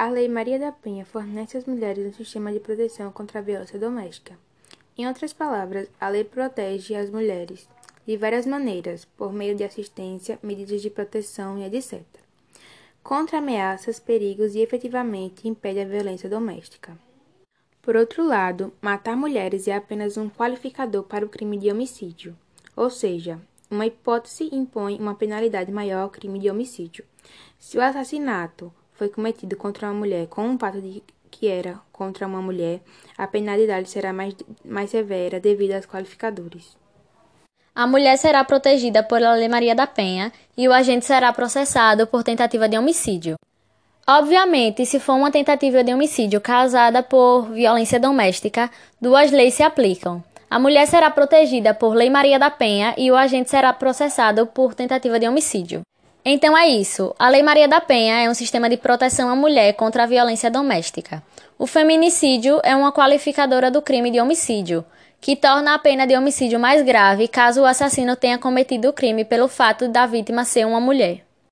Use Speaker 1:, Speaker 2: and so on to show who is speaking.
Speaker 1: A Lei Maria da Penha fornece às mulheres um sistema de proteção contra a violência doméstica. Em outras palavras, a lei protege as mulheres de várias maneiras, por meio de assistência, medidas de proteção e etc. Contra ameaças, perigos e efetivamente impede a violência doméstica. Por outro lado, matar mulheres é apenas um qualificador para o crime de homicídio, ou seja, uma hipótese impõe uma penalidade maior ao crime de homicídio. Se o assassinato foi cometido contra uma mulher com um fato de que era contra uma mulher, a penalidade será mais, mais severa devido aos qualificadores.
Speaker 2: A mulher será protegida pela Lei Maria da Penha e o agente será processado por tentativa de homicídio. Obviamente, se for uma tentativa de homicídio causada por violência doméstica, duas leis se aplicam. A mulher será protegida por Lei Maria da Penha e o agente será processado por tentativa de homicídio. Então é isso. A Lei Maria da Penha é um sistema de proteção à mulher contra a violência doméstica. O feminicídio é uma qualificadora do crime de homicídio, que torna a pena de homicídio mais grave caso o assassino tenha cometido o crime pelo fato da vítima ser uma mulher.